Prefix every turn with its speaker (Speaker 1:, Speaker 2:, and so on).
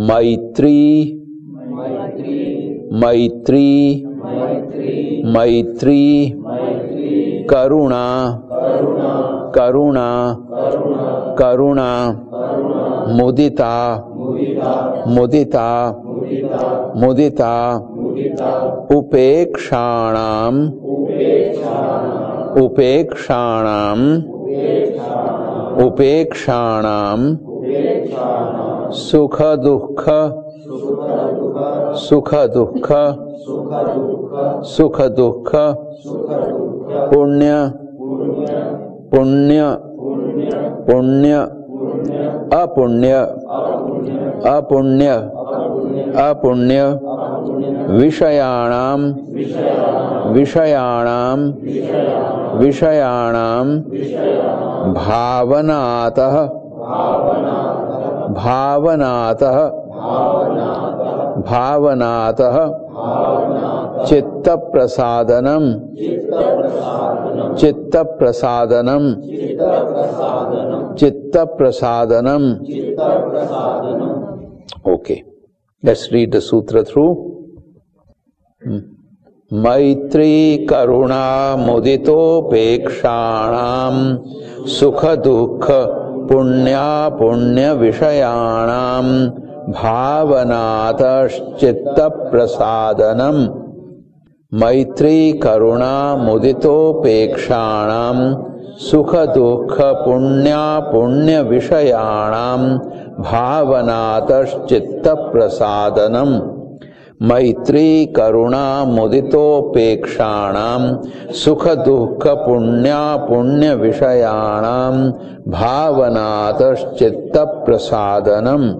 Speaker 1: मैत्री। मैत्री। मैत्री। करुणा। करुणा। करुणा। मुदिता। मुदिता। मुदिता। उपेक्षाणाम। उपेक्षाणाम। उपेक्षाणाम। सुख दुख सुख दुख सुख दुख, पुण्य पुण्य पुण्य, अपुण्य अपुण्य अपुण्य विषयाणाम विषयाणाम विषयाणाम भावनातः भावनातः। भावनातः। चित्त प्रसादनम चित्त प्रसादनम चित्त प्रसादनम okay let's read the sutra through मैत्रीकरुणामुदितोपेक्षाणाम् सुखदुःख पुण्यापुण्यविषयाणाम् भावनातश्चित्तप्रसादनम् मैत्रीकरुणामुदितोपेक्षाणाम् सुखदुःख पुण्या पुण्यविषयाणाम् भावनातश्चित्तप्रसादनम् मैत्री करुणा मुदितोपेक्षाणाम सुख दुख पुण्या पुण्य विषयाणाम भावनातश्चित्त प्रसादनम